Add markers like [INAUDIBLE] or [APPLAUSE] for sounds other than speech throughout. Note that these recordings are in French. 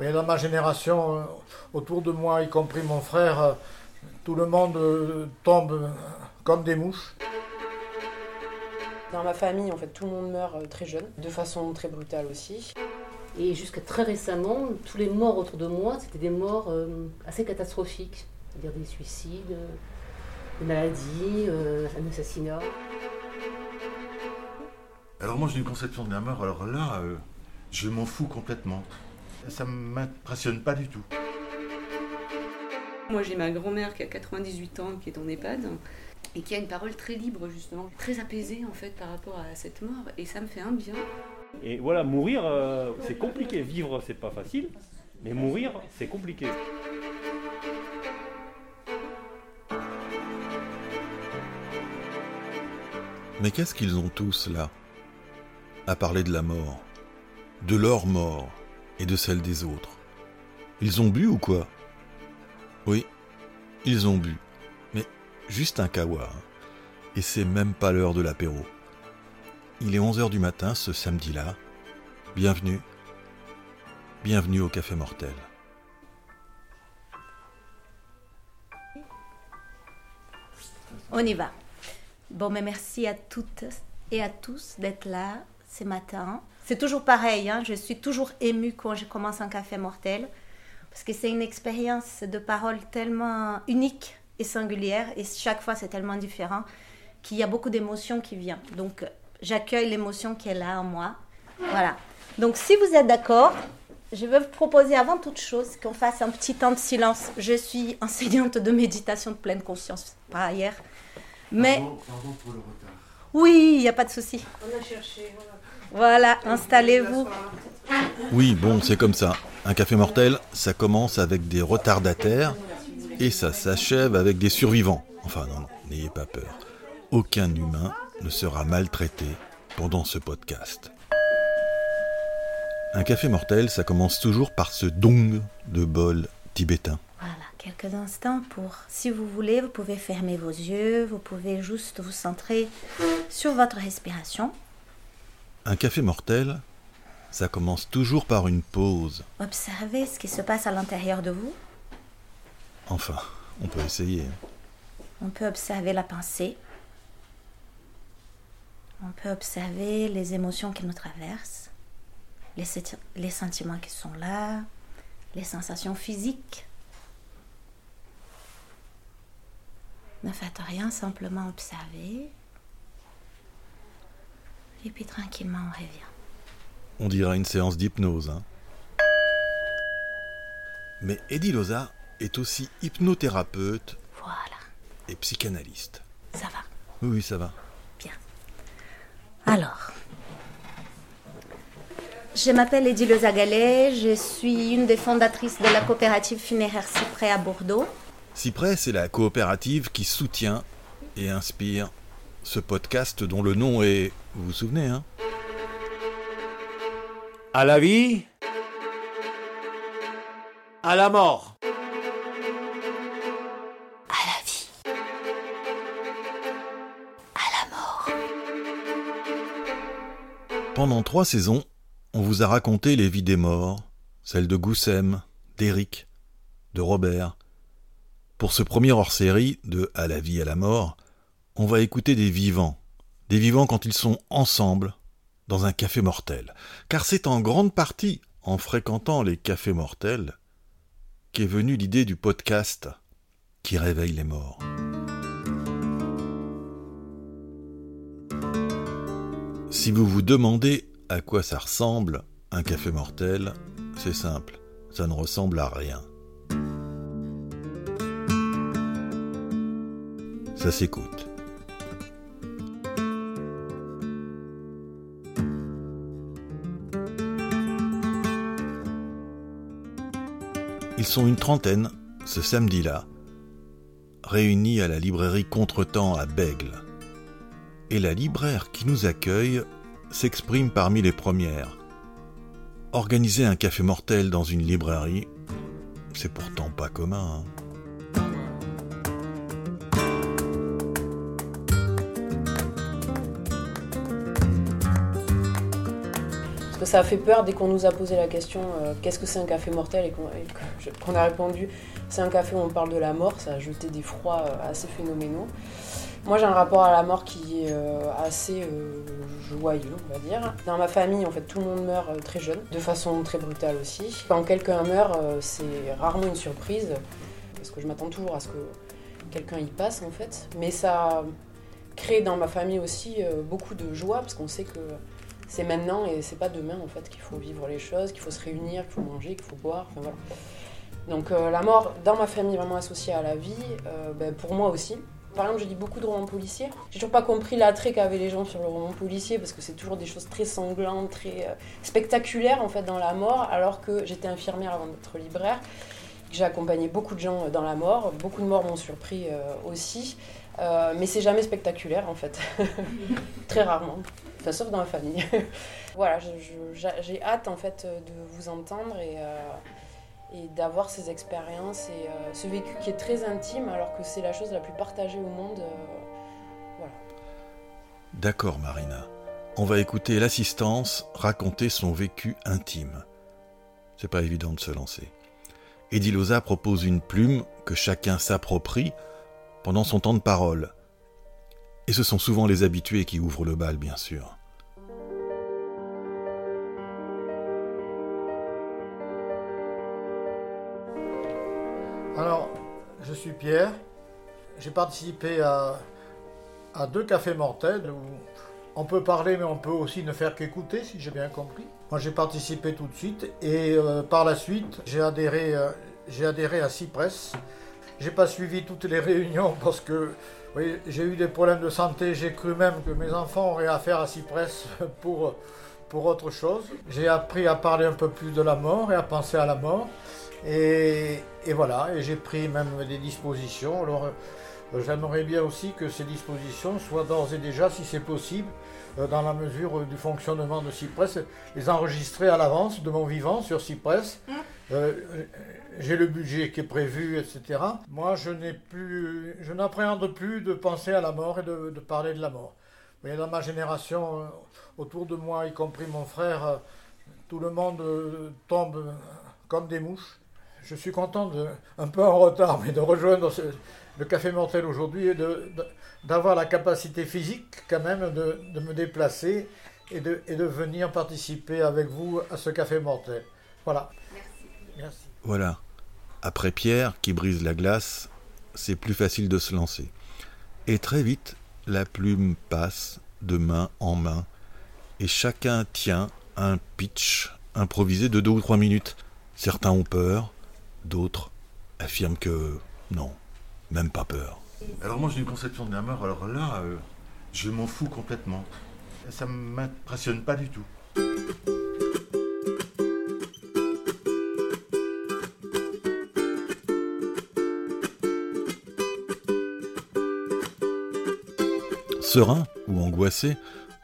Mais dans ma génération, euh, autour de moi, y compris mon frère, euh, tout le monde euh, tombe comme des mouches. Dans ma famille, en fait, tout le monde meurt très jeune, de façon très brutale aussi. Et jusqu'à très récemment, tous les morts autour de moi, c'était des morts euh, assez catastrophiques. C'est-à-dire des suicides, euh, des maladies, euh, un assassinat. Alors moi j'ai une conception de la mort, alors là, euh, je m'en fous complètement. Ça m'impressionne pas du tout. Moi, j'ai ma grand-mère qui a 98 ans, qui est en EHPAD, et qui a une parole très libre, justement, très apaisée, en fait, par rapport à cette mort, et ça me fait un bien. Et voilà, mourir, euh, c'est compliqué. Vivre, c'est pas facile, mais mourir, c'est compliqué. Mais qu'est-ce qu'ils ont tous là? À parler de la mort, de leur mort et de celle des autres. Ils ont bu ou quoi? Oui, ils ont bu. Mais juste un kawa. hein. Et c'est même pas l'heure de l'apéro. Il est 11h du matin ce samedi-là. Bienvenue. Bienvenue au Café Mortel. On y va. Bon, mais merci à toutes et à tous d'être là ce matin. C'est toujours pareil, hein, je suis toujours émue quand je commence un café mortel, parce que c'est une expérience de parole tellement unique et singulière, et chaque fois c'est tellement différent, qu'il y a beaucoup d'émotions qui viennent. Donc j'accueille l'émotion qui est là en moi. Voilà. Donc si vous êtes d'accord, je vais vous proposer avant toute chose qu'on fasse un petit temps de silence. Je suis enseignante de méditation de pleine conscience par ailleurs. Mais Pardon, pour le retard. oui, il n'y a pas de souci. On a cherché, voilà. Voilà, installez-vous. Oui, bon, c'est comme ça. Un café mortel, ça commence avec des retardataires et ça s'achève avec des survivants. Enfin, non, non, n'ayez pas peur. Aucun humain ne sera maltraité pendant ce podcast. Un café mortel, ça commence toujours par ce dong de bol tibétain. Voilà, quelques instants pour, si vous voulez, vous pouvez fermer vos yeux, vous pouvez juste vous centrer sur votre respiration. Un café mortel, ça commence toujours par une pause. Observez ce qui se passe à l'intérieur de vous. Enfin, on peut essayer. On peut observer la pensée. On peut observer les émotions qui nous traversent, les, senti- les sentiments qui sont là, les sensations physiques. Ne faites rien, simplement observez. Et puis tranquillement, on revient. On dirait une séance d'hypnose. Hein. Mais Eddie Loza est aussi hypnothérapeute Voilà, et psychanalyste. ça va. Oui, oui, ça va. Alors, je m'appelle Edith Le Zagalet, je suis une des fondatrices de la coopérative funéraire Cyprès à Bordeaux. Cyprès, c'est la coopérative qui soutient et inspire ce podcast dont le nom est. Vous vous souvenez, hein? À la vie, à la mort. À la vie. À la mort. Pendant trois saisons, on vous a raconté les vies des morts, celles de Goussem, d'Éric, de Robert. Pour ce premier hors-série de À la vie, à la mort, on va écouter des vivants. Des vivants quand ils sont ensemble dans un café mortel. Car c'est en grande partie en fréquentant les cafés mortels qu'est venue l'idée du podcast qui réveille les morts. Si vous vous demandez à quoi ça ressemble un café mortel, c'est simple, ça ne ressemble à rien. Ça s'écoute. Ils sont une trentaine, ce samedi-là, réunis à la librairie Contretemps à Bègle. Et la libraire qui nous accueille s'exprime parmi les premières. Organiser un café mortel dans une librairie, c'est pourtant pas commun. hein. Que ça a fait peur dès qu'on nous a posé la question euh, qu'est-ce que c'est un café mortel et qu'on a répondu c'est un café où on parle de la mort, ça a jeté des froids euh, assez phénoménaux. Moi j'ai un rapport à la mort qui est euh, assez joyeux, on va dire. Dans ma famille, en fait, tout le monde meurt très jeune, de façon très brutale aussi. Quand quelqu'un meurt, c'est rarement une surprise, parce que je m'attends toujours à ce que quelqu'un y passe en fait. Mais ça crée dans ma famille aussi beaucoup de joie, parce qu'on sait que c'est maintenant et c'est pas demain en fait qu'il faut vivre les choses, qu'il faut se réunir, qu'il faut manger, qu'il faut boire. Donc euh, la mort dans ma famille vraiment associée à la vie, euh, ben, pour moi aussi. Par exemple, je lis beaucoup de romans policiers. J'ai toujours pas compris l'attrait qu'avaient les gens sur le roman policier parce que c'est toujours des choses très sanglantes, très euh, spectaculaires en fait dans la mort. Alors que j'étais infirmière avant d'être libraire, j'ai accompagné beaucoup de gens dans la mort. Beaucoup de morts m'ont surpris aussi, mais c'est jamais spectaculaire en fait, [LAUGHS] très rarement. Sauf dans ma famille. [LAUGHS] voilà, j'ai hâte en fait de vous entendre et, euh, et d'avoir ces expériences et euh, ce vécu qui est très intime alors que c'est la chose la plus partagée au monde. euh, voilà. D'accord, Marina. On va écouter l'assistance raconter son vécu intime. C'est pas évident de se lancer. Eddie Loza propose une plume que chacun s'approprie pendant son temps de parole. Et ce sont souvent les habitués qui ouvrent le bal, bien sûr. Alors, je suis Pierre. J'ai participé à, deux cafés mortels où on peut parler, mais on peut aussi ne faire qu'écouter, si j'ai bien compris. Moi, j'ai participé tout de suite et euh, par la suite, j'ai adhéré, euh, adhéré à Cypress. J'ai pas suivi toutes les réunions [LAUGHS] parce que j'ai eu des problèmes de santé. J'ai cru même que mes enfants auraient affaire à Cypress [LAUGHS] pour, pour autre chose. J'ai appris à parler un peu plus de la mort et à penser à la mort. Et, et voilà, et j'ai pris même des dispositions. Alors, j'aimerais bien aussi que ces dispositions soient d'ores et déjà, si c'est possible, euh, dans la mesure euh, du fonctionnement de Cypress, les enregistrer à l'avance de mon vivant sur Cypress. Euh, j'ai le budget qui est prévu, etc. Moi, je n'ai plus, je n'appréhende plus de penser à la mort et de, de parler de la mort. Vous voyez, dans ma génération, euh, autour de moi, y compris mon frère, euh, tout le monde euh, tombe euh, comme des mouches. Je suis content, de, un peu en retard, mais de rejoindre ce- le Café Mortel aujourd'hui de- d'avoir la capacité physique quand même de, de me déplacer et de, et de venir participer avec vous à ce Café Mortel. Voilà. Merci. Voilà. Après Pierre, qui brise la glace, c'est plus facile de se lancer. Et très vite, la plume passe de main en main, et chacun tient un pitch improvisé de deux ou trois minutes. Certains ont peur, d'autres affirment que non, même pas peur. Alors moi j'ai une conception de la mort, alors là, euh, je m'en fous complètement. Ça m'impressionne pas du tout. Serein ou angoissé,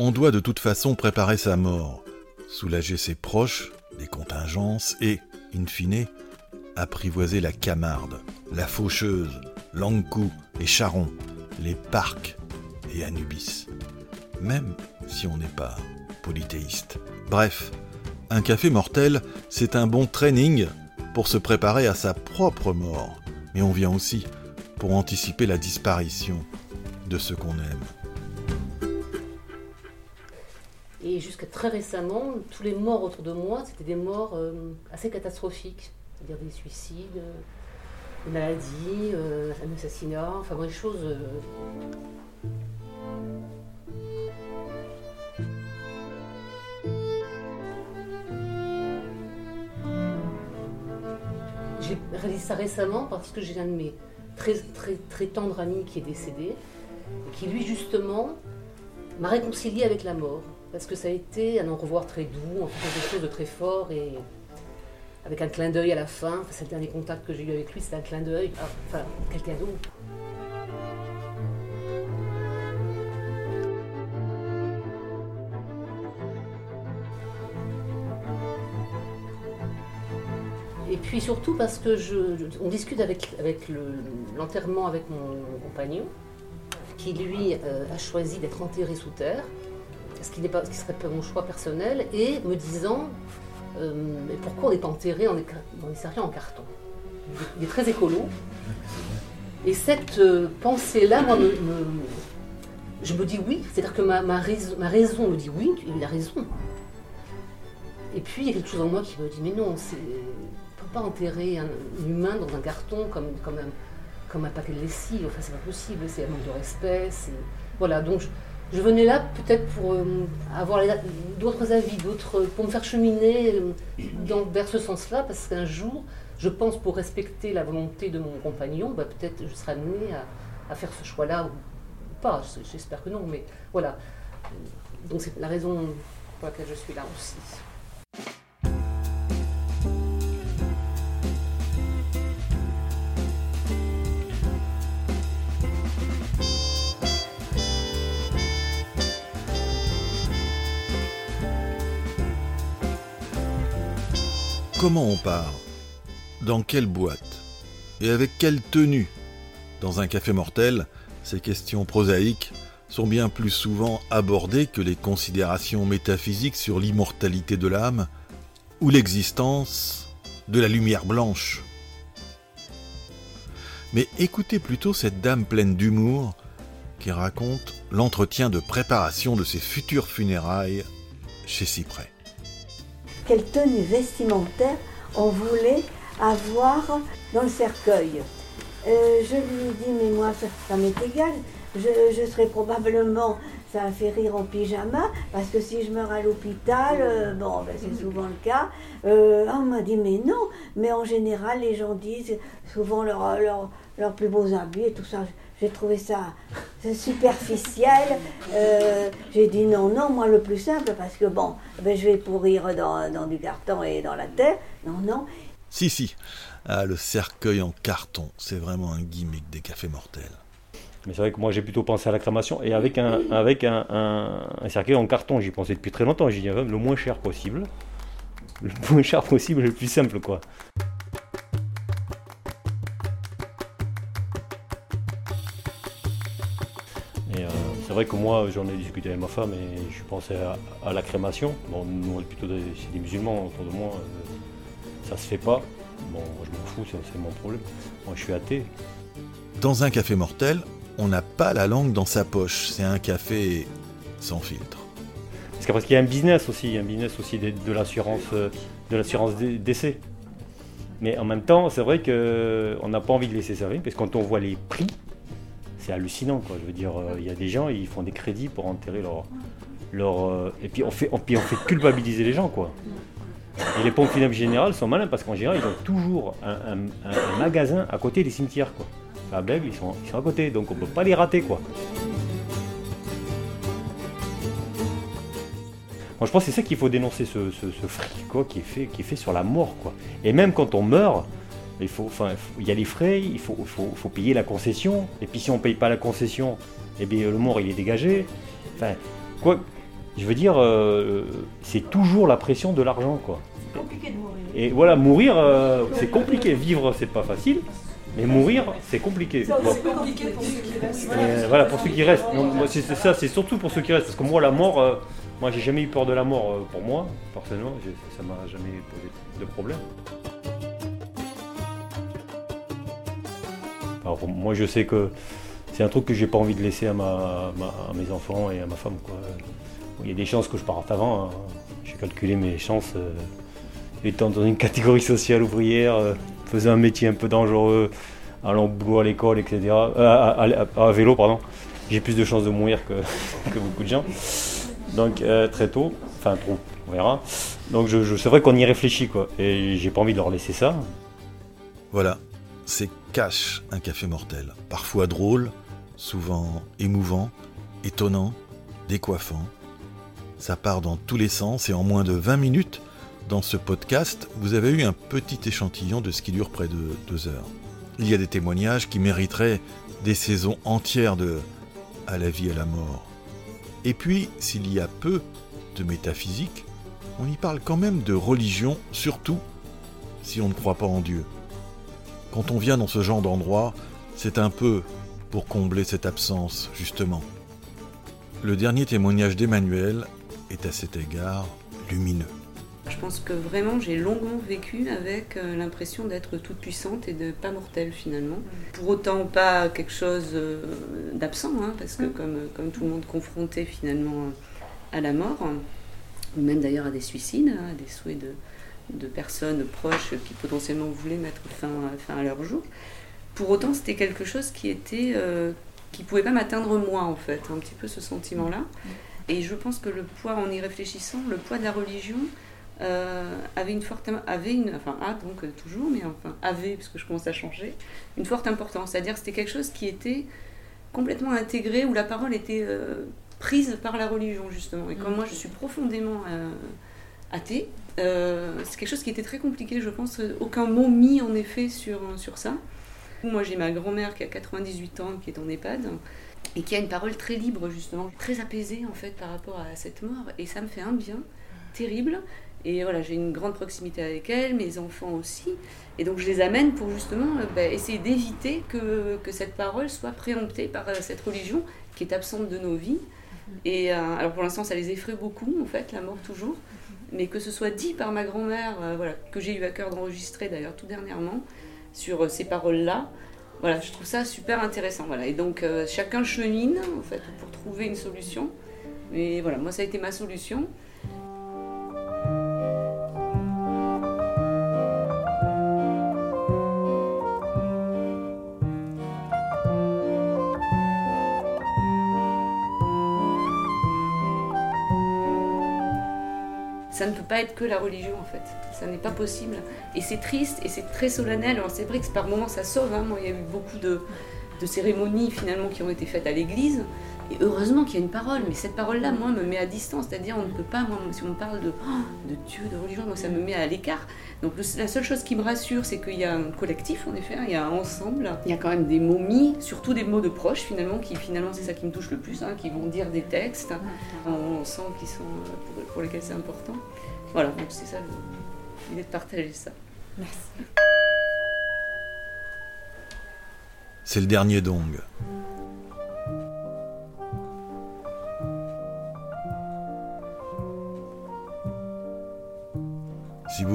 on doit de toute façon préparer sa mort, soulager ses proches des contingences et, in fine, apprivoiser la Camarde, la Faucheuse, l'Ankou et Charon, les Parcs et Anubis. Même si on n'est pas polythéiste. Bref, un café mortel, c'est un bon training pour se préparer à sa propre mort, mais on vient aussi pour anticiper la disparition de ce qu'on aime. Et jusqu'à très récemment, tous les morts autour de moi, c'était des morts euh, assez catastrophiques. C'est-à-dire des suicides, des maladies, euh, un assassinat, enfin des choses. euh, J'ai réalisé ça récemment parce que j'ai un de mes très, très, très tendres amis qui est décédé, et qui lui justement m'a réconcilié avec la mort. Parce que ça a été un au revoir très doux, en quelque chose de très fort et avec un clin d'œil à la fin. C'est le dernier contact que j'ai eu avec lui, c'était un clin d'œil. Ah, Enfin, quel cadeau. Et puis surtout parce que je, on discute avec, avec le- l'enterrement avec mon compagnon, qui lui euh, a choisi d'être enterré sous terre. ce qui, n'est pas, ce qui serait pas mon choix personnel, et me disant euh, mais pourquoi on pas enterré dans les cercueils en carton? Il est très écolo. Et cette euh, pensée-là, moi, je me dis oui, c'est-à-dire que ma, raison, me dit oui, il a raison. Et puis il y a quelque chose en moi qui me dit mais non, on ne peut pas enterrer un, humain dans un carton comme, un, paquet de lessive, enfin c'est pas possible, c'est un manque de respect. Voilà, donc je venais là peut-être pour euh, avoir d'autres avis, d'autres, pour me faire cheminer euh, vers ce sens-là, parce qu'un jour, je pense pour respecter la volonté de mon compagnon, bah, peut-être je serai amenée à faire ce choix-là ou pas, j'espère que non, mais voilà. Donc c'est la raison pour laquelle je suis là aussi. Comment on part? Dans quelle boîte? Et avec quelle tenue? Dans un café mortel, ces questions prosaïques sont bien plus souvent abordées que les considérations métaphysiques sur l'immortalité de l'âme ou l'existence de la lumière blanche. Mais écoutez plutôt cette dame pleine d'humour qui raconte l'entretien de préparation de ses futures funérailles chez Cyprès. Quelle tenue vestimentaire on voulait avoir dans le cercueil. Euh, je lui ai dit, mais moi, ça, m'est égal. Je, je serai probablement, ça a fait rire en pyjama, parce que si je meurs à l'hôpital, euh, bon, ben, c'est souvent le cas. Euh, on m'a dit, mais non, mais en général, les gens disent souvent leurs leur, leurs plus beaux habits et tout ça. J'ai trouvé ça superficiel. Euh, J'ai dit non, non, moi le plus simple, parce que bon, ben, je vais pourrir dans, dans du carton et dans la terre. Non, non. Si, si. Ah, le cercueil en carton, c'est vraiment un gimmick des cafés mortels. Mais c'est vrai que moi j'ai plutôt pensé à la crémation et avec un, avec un, un- un cercueil en carton, j'y pensais depuis très longtemps. J'ai dit euh, le moins cher possible. Le moins cher possible, le plus simple quoi. Vrai que moi j'en ai discuté avec ma femme et je pensais à, à la crémation. Bon, nous on est plutôt des, c'est des musulmans autour de moi, euh, ça se fait pas. Bon, je m'en fous, c'est c'est mon problème. Moi je suis athée, Dans un café mortel, on n'a pas la langue dans sa poche. C'est un café sans filtre. Parce qu'il y a un business aussi, il y a un business aussi de, de l'assurance, euh, de l'assurance décès. Mais en même temps, c'est vrai qu'on n'a pas envie de laisser arriver, parce que quand on voit les prix, c'est hallucinant. Quoi. Je veux dire, euh, il y a des gens, ils font des crédits pour enterrer leur. leur euh, et puis on, fait, on, puis on fait culpabiliser les gens. quoi. Et les pompes funèbres générales sont malins, parce qu'en général, ils ont toujours un, magasin à côté des cimetières. Quoi. À Bègle, ils sont, ils sont à côté, donc on peut pas les rater. quoi. Moi, je pense que c'est ça qu'il faut dénoncer, ce, ce, ce fric quoi, qui, est fait, qui est fait sur la mort. Quoi. Et même quand on meurt, il, faut, enfin, il y a les frais, il faut, faut, faut payer la concession. Et puis si on ne paye pas la concession, eh bien, le mort il est dégagé. Enfin, quoi, je veux dire, euh, c'est toujours la pression de l'argent. quoi. compliqué de mourir. Et voilà, mourir, euh, c'est compliqué. Vivre, c'est pas facile. Mais mourir, c'est compliqué. Bon. compliqué pour ceux qui restent. Euh, voilà, pour ceux qui restent. Non, moi, c'est c'est ça, c'est surtout pour ceux qui restent. Parce que moi, la mort, moi, j'ai jamais eu peur de la mort pour moi, personnellement. Ça m'a jamais posé de problème. Alors, moi, je sais que c'est un truc que j'ai pas envie de laisser à, mes enfants et à ma femme. Il y a des chances que je parte avant. hein. J'ai calculé mes chances. euh, étant dans une [LAUGHS] catégorie sociale ouvrière, euh, faisant un métier un peu dangereux, allant au boulot à l'école, etc. euh, à, vélo, pardon. J'ai plus de chances de mourir que, [LAUGHS] beaucoup de gens. Donc très tôt, enfin trop, on verra. Donc c'est vrai qu'on y réfléchit quoi. Et j'ai pas envie de leur laisser ça. Voilà, c'est Cash, un café mortel. Parfois drôle, souvent émouvant, étonnant, décoiffant. Ça part dans tous les sens et en moins de 20 minutes, dans ce podcast, vous avez eu un petit échantillon de ce qui dure près de deux heures. Il y a des témoignages qui mériteraient des saisons entières de À la vie, à la mort. Et puis, s'il y a peu de métaphysique, on y parle quand même de religion, surtout si on ne croit pas en Dieu. Quand on vient dans ce genre d'endroit, c'est un peu pour combler cette absence, justement. Le dernier témoignage d'Emmanuel est à cet égard lumineux. Je pense que vraiment j'ai longuement vécu avec euh, l'impression d'être toute puissante et de pas mortelle finalement. Pour autant pas quelque chose euh, d'absent, hein, parce que comme, comme tout le monde confronté finalement à la mort, ou même d'ailleurs à des suicides, hein, à des souhaits de, de personnes proches qui potentiellement voulaient mettre fin, fin à leur jour. Pour autant, c'était quelque chose qui était euh, qui pouvait pas m'atteindre moi en fait, un petit peu ce sentiment-là. Et je pense que le poids, en y réfléchissant, le poids de la religion euh, avait une forte, avait une, enfin a donc euh, toujours, mais enfin avait parce que je commence à changer, une forte importance. C'est-à-dire c'était quelque chose qui était complètement intégré où la parole était euh, prise par la religion justement. Et comme moi je suis profondément athée, euh, c'est quelque chose qui était très compliqué, je pense. Aucun mot mis en effet sur, sur ça. Moi j'ai ma grand-mère qui a 98 ans, qui est en EHPAD, et qui a une parole très libre justement, très apaisée en fait par rapport à cette mort. Et ça me fait un bien terrible. Et voilà, j'ai une grande proximité avec elle, mes enfants aussi. Et donc je les amène pour justement euh, bah, essayer d'éviter que, que cette parole soit préemptée par euh, cette religion qui est absente de nos vies. Et alors pour l'instant, ça les effraie beaucoup, en fait, la mort toujours. Mais que ce soit dit par ma grand-mère, euh, voilà, que j'ai eu à cœur d'enregistrer d'ailleurs tout dernièrement, sur euh, ces paroles-là, voilà, je trouve ça super intéressant. Voilà. Et donc euh, chacun chemine, en fait, pour trouver une solution. Mais voilà, moi ça a été ma solution. Ça ne peut pas être que la religion en fait. Ça n'est pas possible. Et c'est triste et c'est très solennel. Alors c'est vrai que par moments ça sauve. hein. Il y a eu beaucoup de, de cérémonies finalement qui ont été faites à l'église. Et heureusement qu'il y a une parole. Mais cette parole-là, moi, me met à distance. C'est-à-dire on ne peut pas, moi, si on parle de, oh, de Dieu, de religion, moi ça me met à l'écart. Donc le- la seule chose qui me rassure, c'est qu'il y a un collectif en effet, hein, il y a un ensemble. Il y a quand même des mots mis, surtout des mots de proches finalement, qui finalement c'est ça qui me touche le plus, hein, qui vont dire des textes. On sent qu'ils sont euh, pour, pour lesquels c'est important. Voilà, donc c'est ça le- l'idée de partager ça. Merci. C'est le dernier dong.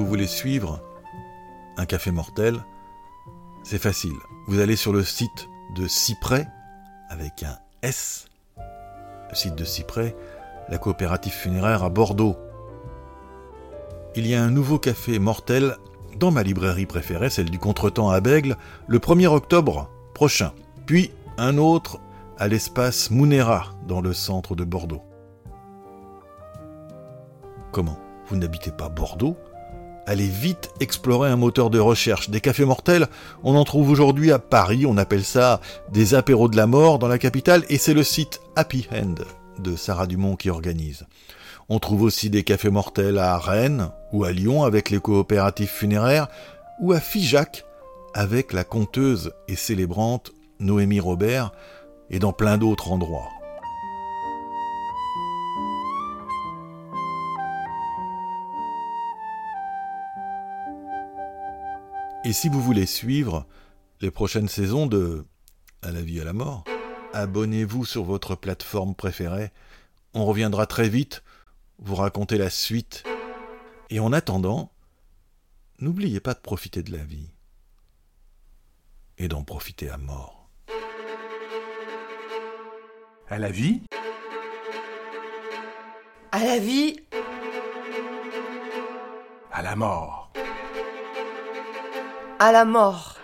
Vous voulez suivre un café mortel, c'est facile. Vous allez sur le site de Cyprès avec un S. Le site de Cyprès, la coopérative funéraire à Bordeaux. Il y a un nouveau café mortel dans ma librairie préférée, celle du Contretemps à Bègle, le 1er octobre prochain. Puis un autre à l'espace Mounera, dans le centre de Bordeaux. Comment? Vous n'habitez pas Bordeaux? Allez vite explorer un moteur de recherche. Des cafés mortels, on en trouve aujourd'hui à Paris, on appelle ça des apéros de la mort dans la capitale, et c'est le site Happy Hand de Sarah Dumont qui organise. On trouve aussi des cafés mortels à Rennes ou à Lyon avec les coopératives funéraires, ou à Figeac avec la conteuse et célébrante Noémie Robert, et dans plein d'autres endroits. Et si vous voulez suivre les prochaines saisons de À la vie à la mort, abonnez-vous sur votre plateforme préférée. On reviendra très vite vous raconter la suite. Et en attendant, n'oubliez pas de profiter de la vie. Et d'en profiter à mort. À la vie À la vie, À la mort à la mort.